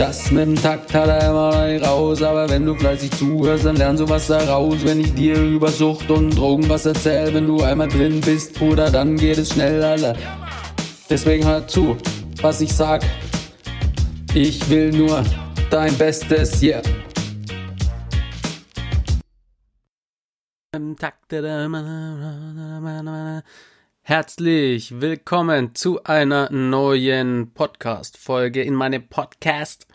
Das mit dem Takt hat er immer noch nicht raus, aber wenn du fleißig zuhörst, dann lernst du was daraus. Wenn ich dir über Sucht und Drogen was erzähl, wenn du einmal drin bist, Bruder, dann geht es schnell, Alter. Deswegen hör zu, was ich sag. Ich will nur dein Bestes, yeah. Herzlich willkommen zu einer neuen Podcast-Folge in meinem Podcast.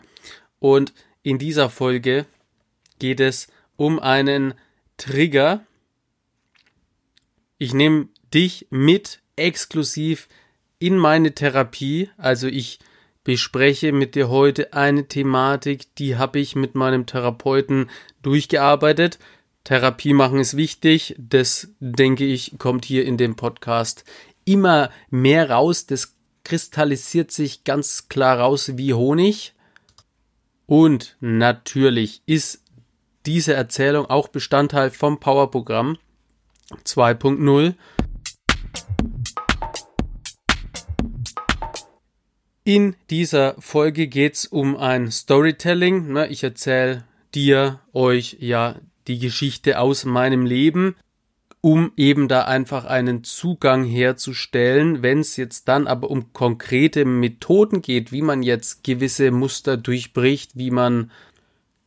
Und in dieser Folge geht es um einen Trigger. Ich nehme dich mit exklusiv in meine Therapie. Also ich bespreche mit dir heute eine Thematik, die habe ich mit meinem Therapeuten durchgearbeitet. Therapie machen ist wichtig. Das denke ich, kommt hier in dem Podcast immer mehr raus. Das kristallisiert sich ganz klar raus wie Honig. Und natürlich ist diese Erzählung auch Bestandteil vom Powerprogramm 2.0. In dieser Folge geht es um ein Storytelling. Ne, ich erzähle dir, euch ja die Geschichte aus meinem Leben, um eben da einfach einen Zugang herzustellen. Wenn es jetzt dann aber um konkrete Methoden geht, wie man jetzt gewisse Muster durchbricht, wie man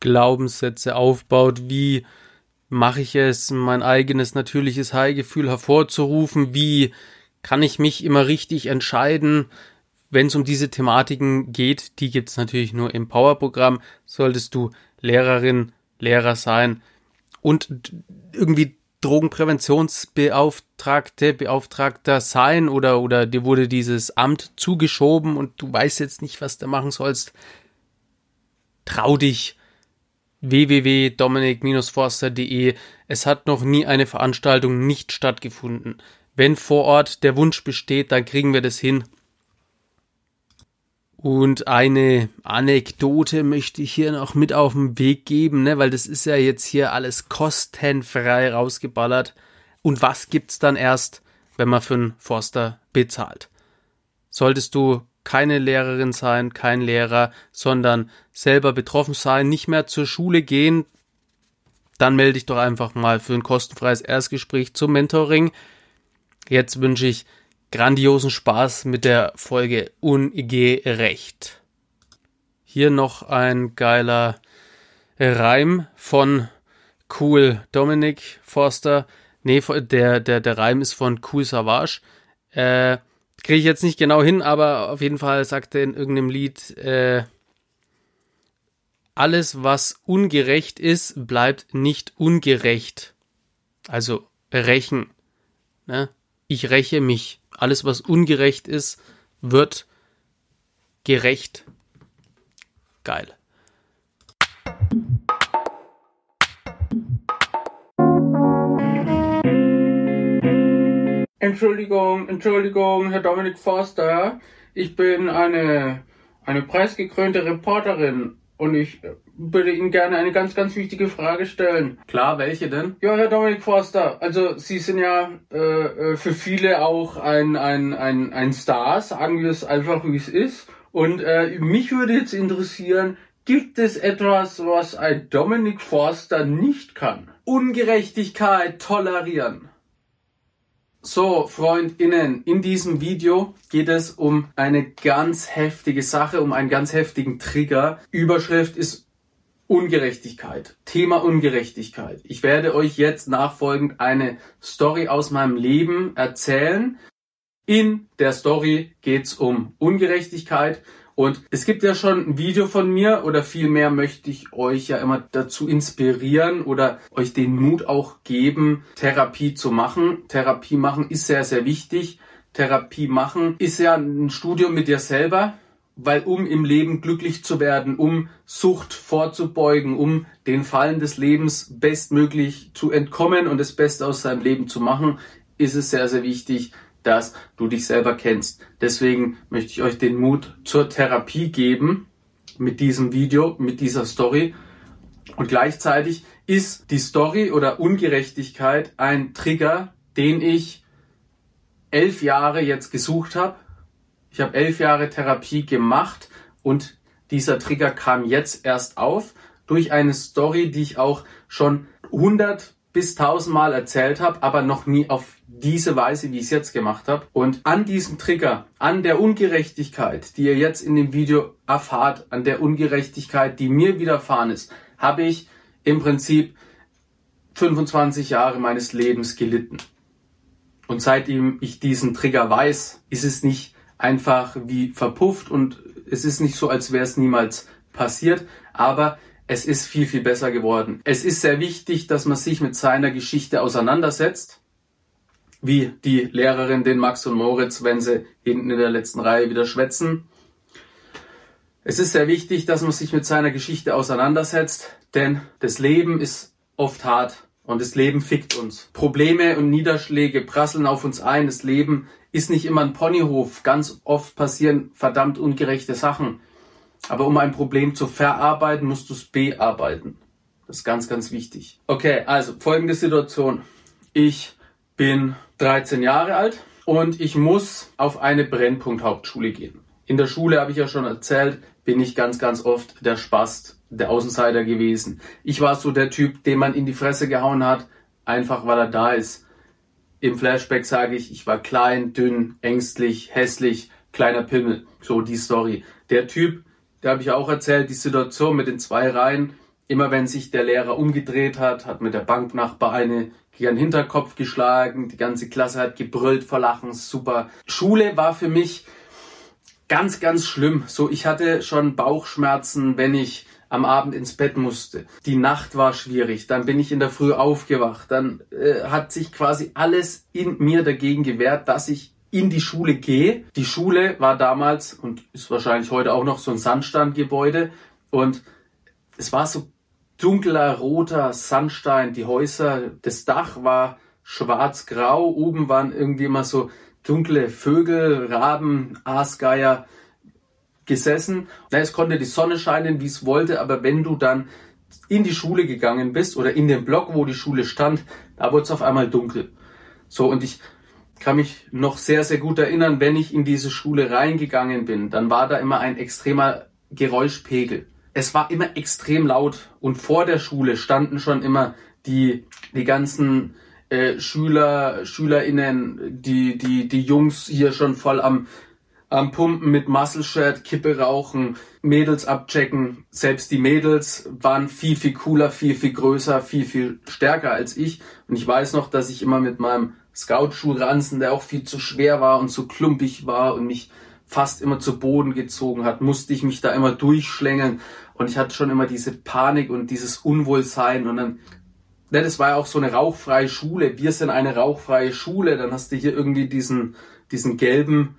Glaubenssätze aufbaut, wie mache ich es, mein eigenes natürliches Heilgefühl hervorzurufen, wie kann ich mich immer richtig entscheiden, wenn es um diese Thematiken geht, die gibt es natürlich nur im Powerprogramm, solltest du Lehrerin, Lehrer sein, und irgendwie Drogenpräventionsbeauftragte, Beauftragter sein oder, oder dir wurde dieses Amt zugeschoben und du weißt jetzt nicht, was du machen sollst. Trau dich. www.dominik-forster.de Es hat noch nie eine Veranstaltung nicht stattgefunden. Wenn vor Ort der Wunsch besteht, dann kriegen wir das hin. Und eine Anekdote möchte ich hier noch mit auf den Weg geben, ne, weil das ist ja jetzt hier alles kostenfrei rausgeballert. Und was gibt's dann erst, wenn man für einen Forster bezahlt? Solltest du keine Lehrerin sein, kein Lehrer, sondern selber betroffen sein, nicht mehr zur Schule gehen, dann melde dich doch einfach mal für ein kostenfreies Erstgespräch zum Mentoring. Jetzt wünsche ich grandiosen Spaß mit der Folge Ungerecht. Hier noch ein geiler Reim von Cool Dominic Forster. Nee, der, der, der Reim ist von Cool Savage. Äh, Kriege ich jetzt nicht genau hin, aber auf jeden Fall sagt er in irgendeinem Lied, äh, alles, was ungerecht ist, bleibt nicht ungerecht. Also rächen. Ne? Ich räche mich. Alles, was ungerecht ist, wird gerecht. Geil. Entschuldigung, Entschuldigung, Herr Dominik Forster. Ich bin eine, eine preisgekrönte Reporterin und ich würde Ihnen gerne eine ganz, ganz wichtige Frage stellen. Klar, welche denn? Ja, Herr Dominik Forster, also Sie sind ja äh, äh, für viele auch ein, ein, ein, ein Star, sagen wir es einfach, wie es ist. Und äh, mich würde jetzt interessieren, gibt es etwas, was ein Dominik Forster nicht kann? Ungerechtigkeit tolerieren. So, Freundinnen, in diesem Video geht es um eine ganz heftige Sache, um einen ganz heftigen Trigger. Überschrift ist Ungerechtigkeit. Thema Ungerechtigkeit. Ich werde euch jetzt nachfolgend eine Story aus meinem Leben erzählen. In der Story geht's um Ungerechtigkeit und es gibt ja schon ein Video von mir oder vielmehr möchte ich euch ja immer dazu inspirieren oder euch den Mut auch geben, Therapie zu machen. Therapie machen ist sehr, sehr wichtig. Therapie machen ist ja ein Studium mit dir selber, weil um im Leben glücklich zu werden, um Sucht vorzubeugen, um den Fallen des Lebens bestmöglich zu entkommen und das Beste aus seinem Leben zu machen, ist es sehr, sehr wichtig, dass du dich selber kennst. Deswegen möchte ich euch den Mut zur Therapie geben mit diesem Video, mit dieser Story. Und gleichzeitig ist die Story oder Ungerechtigkeit ein Trigger, den ich elf Jahre jetzt gesucht habe ich habe elf Jahre Therapie gemacht und dieser Trigger kam jetzt erst auf durch eine Story, die ich auch schon 100 bis 1000 Mal erzählt habe, aber noch nie auf diese Weise, wie ich es jetzt gemacht habe. Und an diesem Trigger, an der Ungerechtigkeit, die ihr jetzt in dem Video erfahrt, an der Ungerechtigkeit, die mir widerfahren ist, habe ich im Prinzip 25 Jahre meines Lebens gelitten. Und seitdem ich diesen Trigger weiß, ist es nicht einfach wie verpufft und es ist nicht so, als wäre es niemals passiert, aber es ist viel, viel besser geworden. Es ist sehr wichtig, dass man sich mit seiner Geschichte auseinandersetzt, wie die Lehrerin den Max und Moritz, wenn sie hinten in der letzten Reihe wieder schwätzen. Es ist sehr wichtig, dass man sich mit seiner Geschichte auseinandersetzt, denn das Leben ist oft hart und das Leben fickt uns. Probleme und Niederschläge prasseln auf uns ein. Das Leben ist nicht immer ein Ponyhof. Ganz oft passieren verdammt ungerechte Sachen. Aber um ein Problem zu verarbeiten, musst du es bearbeiten. Das ist ganz, ganz wichtig. Okay, also folgende Situation. Ich bin 13 Jahre alt und ich muss auf eine Brennpunkt-Hauptschule gehen. In der Schule habe ich ja schon erzählt, bin ich ganz, ganz oft der Spast, der Außenseiter gewesen. Ich war so der Typ, den man in die Fresse gehauen hat, einfach weil er da ist. Im Flashback sage ich, ich war klein, dünn, ängstlich, hässlich, kleiner Pimmel. So die Story. Der Typ, der habe ich auch erzählt, die Situation mit den zwei Reihen. Immer wenn sich der Lehrer umgedreht hat, hat mit der Banknachbar eine gegen den Hinterkopf geschlagen. Die ganze Klasse hat gebrüllt vor Lachen. Super. Schule war für mich ganz, ganz schlimm. So, ich hatte schon Bauchschmerzen, wenn ich am Abend ins Bett musste. Die Nacht war schwierig, dann bin ich in der Früh aufgewacht, dann äh, hat sich quasi alles in mir dagegen gewehrt, dass ich in die Schule gehe. Die Schule war damals und ist wahrscheinlich heute auch noch so ein Sandsteingebäude und es war so dunkler roter Sandstein, die Häuser, das Dach war schwarz-grau, oben waren irgendwie immer so dunkle Vögel, Raben, Aasgeier gesessen. Es konnte die Sonne scheinen, wie es wollte, aber wenn du dann in die Schule gegangen bist oder in den Block, wo die Schule stand, da wurde es auf einmal dunkel. So, und ich kann mich noch sehr, sehr gut erinnern, wenn ich in diese Schule reingegangen bin, dann war da immer ein extremer Geräuschpegel. Es war immer extrem laut und vor der Schule standen schon immer die, die ganzen äh, Schüler, SchülerInnen, die, die, die Jungs hier schon voll am am Pumpen mit Muscle Shirt, Kippe rauchen, Mädels abchecken. Selbst die Mädels waren viel, viel cooler, viel, viel größer, viel, viel stärker als ich. Und ich weiß noch, dass ich immer mit meinem Scout-Schuhranzen, der auch viel zu schwer war und zu klumpig war und mich fast immer zu Boden gezogen hat, musste ich mich da immer durchschlängeln. Und ich hatte schon immer diese Panik und dieses Unwohlsein. Und dann, ne, das war ja auch so eine rauchfreie Schule. Wir sind eine rauchfreie Schule. Dann hast du hier irgendwie diesen, diesen gelben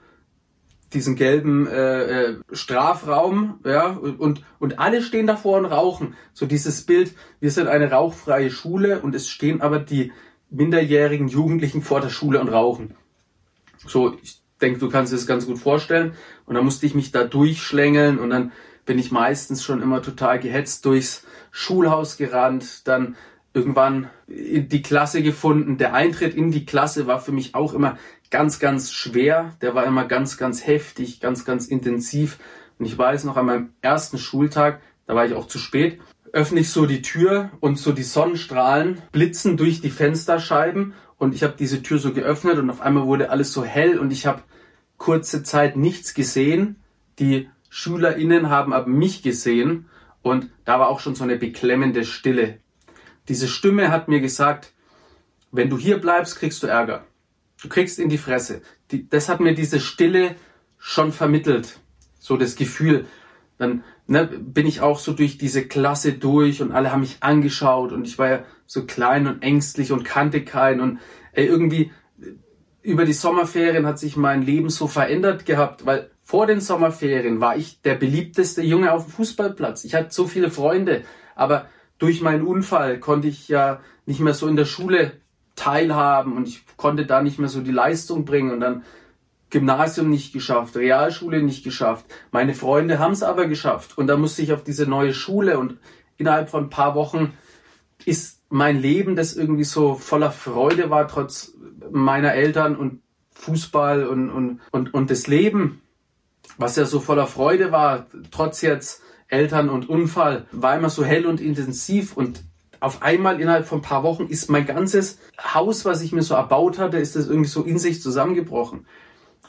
diesen gelben äh, äh, Strafraum, ja, und, und alle stehen davor und rauchen. So dieses Bild, wir sind eine rauchfreie Schule und es stehen aber die minderjährigen Jugendlichen vor der Schule und rauchen. So, ich denke, du kannst dir das ganz gut vorstellen. Und dann musste ich mich da durchschlängeln und dann bin ich meistens schon immer total gehetzt durchs Schulhaus gerannt, dann irgendwann die Klasse gefunden. Der Eintritt in die Klasse war für mich auch immer ganz, ganz schwer. Der war immer ganz, ganz heftig, ganz, ganz intensiv. Und ich weiß noch an meinem ersten Schultag, da war ich auch zu spät, öffne ich so die Tür und so die Sonnenstrahlen blitzen durch die Fensterscheiben und ich habe diese Tür so geöffnet und auf einmal wurde alles so hell und ich habe kurze Zeit nichts gesehen. Die SchülerInnen haben aber mich gesehen und da war auch schon so eine beklemmende Stille. Diese Stimme hat mir gesagt, wenn du hier bleibst, kriegst du Ärger. Du kriegst in die Fresse. Die, das hat mir diese Stille schon vermittelt. So das Gefühl. Dann ne, bin ich auch so durch diese Klasse durch und alle haben mich angeschaut und ich war ja so klein und ängstlich und kannte keinen und ey, irgendwie über die Sommerferien hat sich mein Leben so verändert gehabt, weil vor den Sommerferien war ich der beliebteste Junge auf dem Fußballplatz. Ich hatte so viele Freunde, aber durch meinen Unfall konnte ich ja nicht mehr so in der Schule teilhaben und ich konnte da nicht mehr so die Leistung bringen und dann Gymnasium nicht geschafft, Realschule nicht geschafft. Meine Freunde haben es aber geschafft und da musste ich auf diese neue Schule und innerhalb von ein paar Wochen ist mein Leben, das irgendwie so voller Freude war, trotz meiner Eltern und Fußball und, und, und, und das Leben, was ja so voller Freude war, trotz jetzt Eltern und Unfall, war immer so hell und intensiv und auf einmal innerhalb von ein paar Wochen ist mein ganzes Haus, was ich mir so erbaut hatte, ist das irgendwie so in sich zusammengebrochen.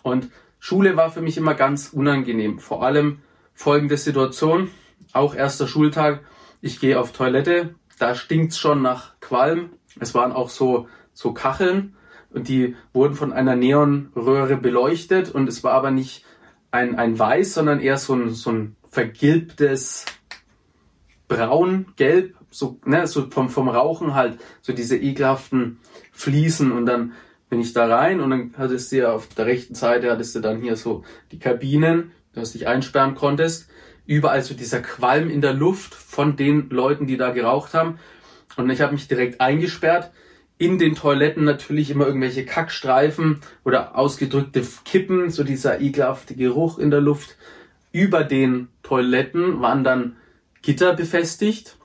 Und Schule war für mich immer ganz unangenehm. Vor allem folgende Situation, auch erster Schultag, ich gehe auf Toilette, da stinkt's schon nach Qualm. Es waren auch so, so Kacheln. Und die wurden von einer Neonröhre beleuchtet. Und es war aber nicht ein, ein Weiß, sondern eher so ein, so ein vergilbtes Braun, Gelb, so, ne, so vom, vom Rauchen halt, so diese ekelhaften Fliesen. Und dann bin ich da rein und dann hattest du ja auf der rechten Seite hattest du dann hier so die Kabinen, dass du dich einsperren konntest. Überall so dieser Qualm in der Luft von den Leuten, die da geraucht haben. Und ich habe mich direkt eingesperrt in den Toiletten natürlich immer irgendwelche Kackstreifen oder ausgedrückte Kippen, so dieser ekelhafte Geruch in der Luft. Über den Toiletten waren dann Gitter befestigt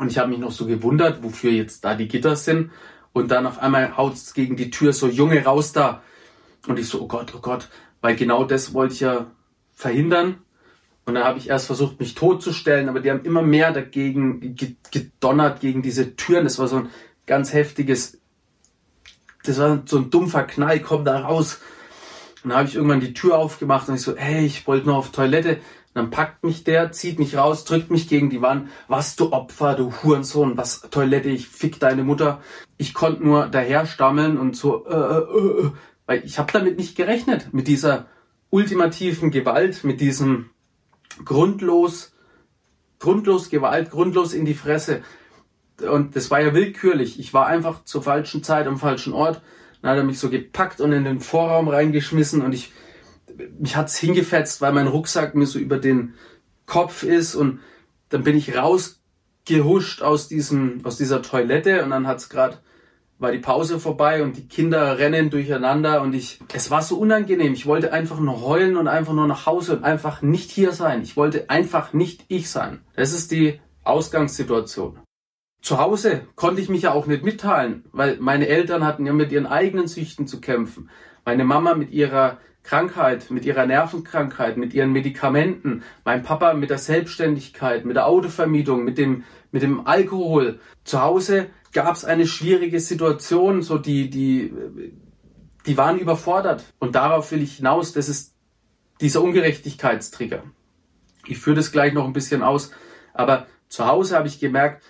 und ich habe mich noch so gewundert, wofür jetzt da die Gitter sind. Und dann auf einmal haut es gegen die Tür so Junge raus da. Und ich so, oh Gott, oh Gott, weil genau das wollte ich ja verhindern. Und dann habe ich erst versucht, mich totzustellen, aber die haben immer mehr dagegen gedonnert, gegen diese Türen. Das war so ein ganz heftiges, das war so ein dumpfer Knall, komm da raus. Und dann habe ich irgendwann die Tür aufgemacht und ich so, hey, ich wollte nur auf Toilette. Dann packt mich der, zieht mich raus, drückt mich gegen die Wand. Was du Opfer, du Hurensohn, was Toilette, ich fick deine Mutter. Ich konnte nur daher stammeln und so, äh, äh, äh, weil ich habe damit nicht gerechnet, mit dieser ultimativen Gewalt, mit diesem grundlos, grundlos Gewalt, grundlos in die Fresse und das war ja willkürlich. Ich war einfach zur falschen Zeit am falschen Ort. Dann hat er mich so gepackt und in den Vorraum reingeschmissen und ich, mich hat's hingefetzt, weil mein Rucksack mir so über den Kopf ist und dann bin ich rausgehuscht aus diesem, aus dieser Toilette und dann hat's gerade war die Pause vorbei und die Kinder rennen durcheinander und ich, es war so unangenehm. Ich wollte einfach nur heulen und einfach nur nach Hause und einfach nicht hier sein. Ich wollte einfach nicht ich sein. Das ist die Ausgangssituation. Zu Hause konnte ich mich ja auch nicht mitteilen, weil meine Eltern hatten ja mit ihren eigenen Süchten zu kämpfen. Meine Mama mit ihrer Krankheit, mit ihrer Nervenkrankheit, mit ihren Medikamenten, mein Papa mit der Selbstständigkeit, mit der Autovermietung, mit dem, mit dem Alkohol. Zu Hause gab es eine schwierige Situation, so die, die, die waren überfordert. Und darauf will ich hinaus, das ist dieser Ungerechtigkeitstrigger. Ich führe das gleich noch ein bisschen aus, aber zu Hause habe ich gemerkt,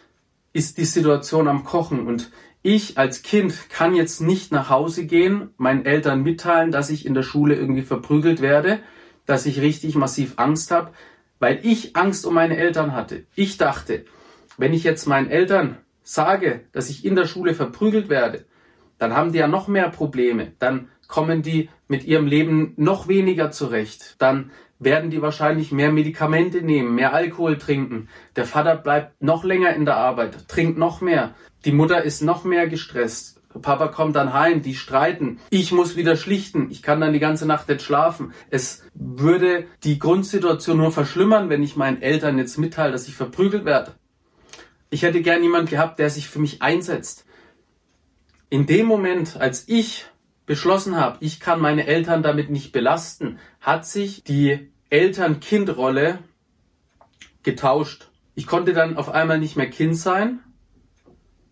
ist die Situation am Kochen und ich als Kind kann jetzt nicht nach Hause gehen, meinen Eltern mitteilen, dass ich in der Schule irgendwie verprügelt werde, dass ich richtig massiv Angst habe, weil ich Angst um meine Eltern hatte. Ich dachte, wenn ich jetzt meinen Eltern sage, dass ich in der Schule verprügelt werde, dann haben die ja noch mehr Probleme. Dann kommen die mit ihrem Leben noch weniger zurecht. Dann werden die wahrscheinlich mehr Medikamente nehmen, mehr Alkohol trinken. Der Vater bleibt noch länger in der Arbeit, trinkt noch mehr. Die Mutter ist noch mehr gestresst. Papa kommt dann heim, die streiten. Ich muss wieder schlichten. Ich kann dann die ganze Nacht nicht schlafen. Es würde die Grundsituation nur verschlimmern, wenn ich meinen Eltern jetzt mitteile, dass ich verprügelt werde. Ich hätte gern jemand gehabt, der sich für mich einsetzt. In dem Moment, als ich beschlossen habe, ich kann meine Eltern damit nicht belasten, hat sich die Eltern-Kind-Rolle getauscht. Ich konnte dann auf einmal nicht mehr Kind sein,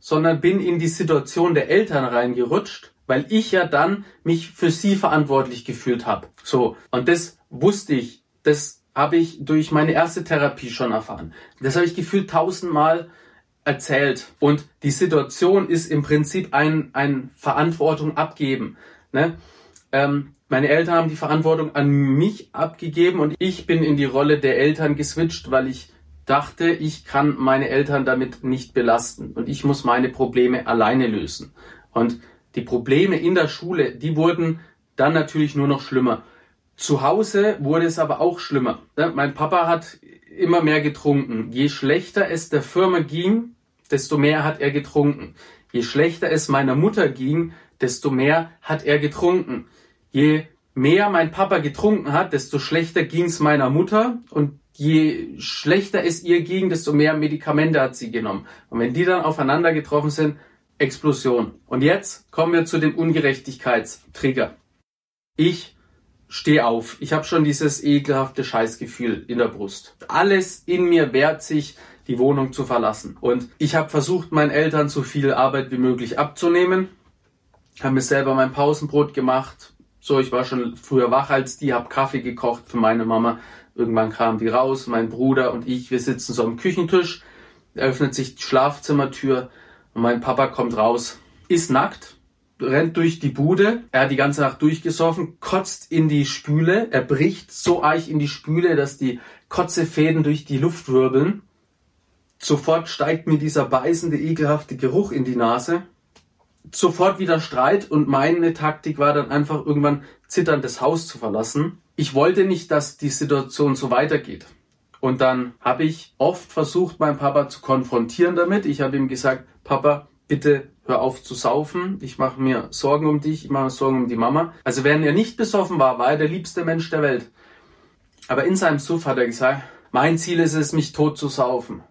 sondern bin in die Situation der Eltern reingerutscht, weil ich ja dann mich für sie verantwortlich gefühlt habe. So, und das wusste ich, das habe ich durch meine erste Therapie schon erfahren. Das habe ich gefühlt tausendmal erzählt. Und die Situation ist im Prinzip ein, ein Verantwortung abgeben. Ne? Ähm, meine Eltern haben die Verantwortung an mich abgegeben und ich bin in die Rolle der Eltern geswitcht, weil ich dachte, ich kann meine Eltern damit nicht belasten und ich muss meine Probleme alleine lösen. Und die Probleme in der Schule, die wurden dann natürlich nur noch schlimmer. Zu Hause wurde es aber auch schlimmer. Mein Papa hat immer mehr getrunken. Je schlechter es der Firma ging, desto mehr hat er getrunken. Je schlechter es meiner Mutter ging, desto mehr hat er getrunken. Je mehr mein Papa getrunken hat, desto schlechter ging es meiner Mutter und je schlechter es ihr ging, desto mehr Medikamente hat sie genommen. Und wenn die dann aufeinander getroffen sind, Explosion. Und jetzt kommen wir zu dem Ungerechtigkeitstrigger. Ich stehe auf. Ich habe schon dieses ekelhafte Scheißgefühl in der Brust. Alles in mir wehrt sich, die Wohnung zu verlassen. Und ich habe versucht, meinen Eltern so viel Arbeit wie möglich abzunehmen. Habe mir selber mein Pausenbrot gemacht. So, ich war schon früher wach als die, habe Kaffee gekocht für meine Mama. Irgendwann kam die raus, mein Bruder und ich, wir sitzen so am Küchentisch. Öffnet sich die Schlafzimmertür und mein Papa kommt raus, ist nackt, rennt durch die Bude, er hat die ganze Nacht durchgesoffen, kotzt in die Spüle, er bricht so eich in die Spüle, dass die Kotzefäden durch die Luft wirbeln. Sofort steigt mir dieser beißende, ekelhafte Geruch in die Nase. Sofort wieder Streit und meine Taktik war dann einfach irgendwann zitternd das Haus zu verlassen. Ich wollte nicht, dass die Situation so weitergeht. Und dann habe ich oft versucht, meinen Papa zu konfrontieren damit. Ich habe ihm gesagt, Papa, bitte hör auf zu saufen, ich mache mir Sorgen um dich, ich mache mir Sorgen um die Mama. Also während er nicht besoffen war, war er der liebste Mensch der Welt. Aber in seinem Suff hat er gesagt, mein Ziel ist es, mich tot zu saufen.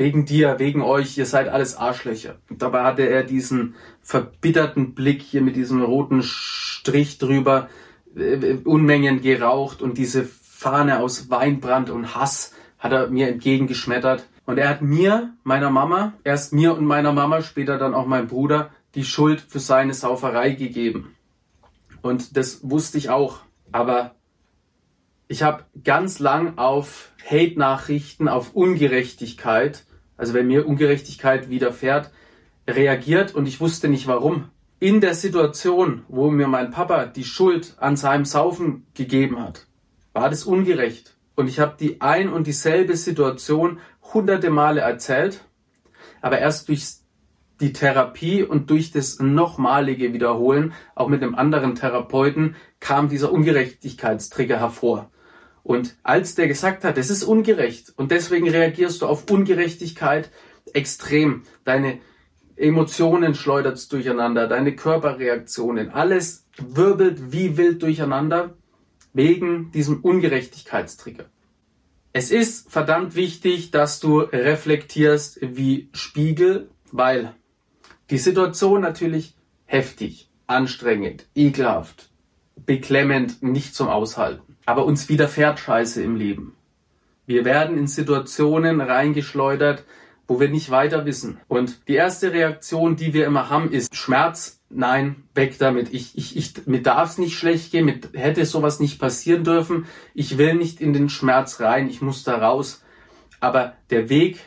Wegen dir, wegen euch, ihr seid alles Arschlöcher. Dabei hatte er diesen verbitterten Blick hier mit diesem roten Strich drüber, äh, Unmengen geraucht und diese Fahne aus Weinbrand und Hass hat er mir entgegengeschmettert. Und er hat mir, meiner Mama, erst mir und meiner Mama, später dann auch meinem Bruder, die Schuld für seine Sauferei gegeben. Und das wusste ich auch. Aber ich habe ganz lang auf Hate-Nachrichten, auf Ungerechtigkeit, also wenn mir Ungerechtigkeit widerfährt, reagiert und ich wusste nicht warum. In der Situation, wo mir mein Papa die Schuld an seinem Saufen gegeben hat, war das ungerecht. Und ich habe die ein und dieselbe Situation hunderte Male erzählt, aber erst durch die Therapie und durch das nochmalige Wiederholen, auch mit einem anderen Therapeuten, kam dieser Ungerechtigkeitstrigger hervor. Und als der gesagt hat, es ist ungerecht und deswegen reagierst du auf Ungerechtigkeit extrem, deine Emotionen schleudert durcheinander, deine Körperreaktionen, alles wirbelt wie wild durcheinander wegen diesem Ungerechtigkeitstrigger. Es ist verdammt wichtig, dass du reflektierst wie Spiegel, weil die Situation natürlich heftig, anstrengend, ekelhaft, beklemmend, nicht zum Aushalten. Aber uns widerfährt Scheiße im Leben. Wir werden in Situationen reingeschleudert, wo wir nicht weiter wissen. Und die erste Reaktion, die wir immer haben, ist Schmerz, nein, weg damit. Ich, ich, ich, mir darf es nicht schlecht gehen, mir hätte sowas nicht passieren dürfen. Ich will nicht in den Schmerz rein, ich muss da raus. Aber der Weg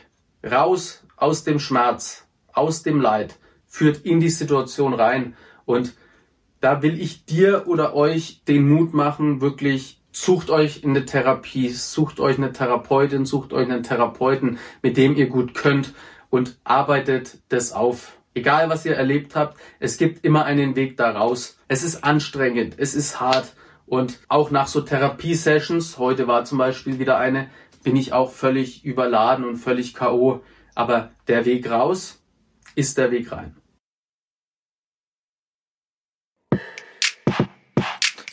raus aus dem Schmerz, aus dem Leid, führt in die Situation rein. Und da will ich dir oder euch den Mut machen, wirklich sucht euch eine Therapie, sucht euch eine Therapeutin, sucht euch einen Therapeuten, mit dem ihr gut könnt und arbeitet das auf. Egal was ihr erlebt habt, es gibt immer einen Weg da raus. Es ist anstrengend, es ist hart und auch nach so Therapiesessions, heute war zum Beispiel wieder eine, bin ich auch völlig überladen und völlig KO. Aber der Weg raus ist der Weg rein.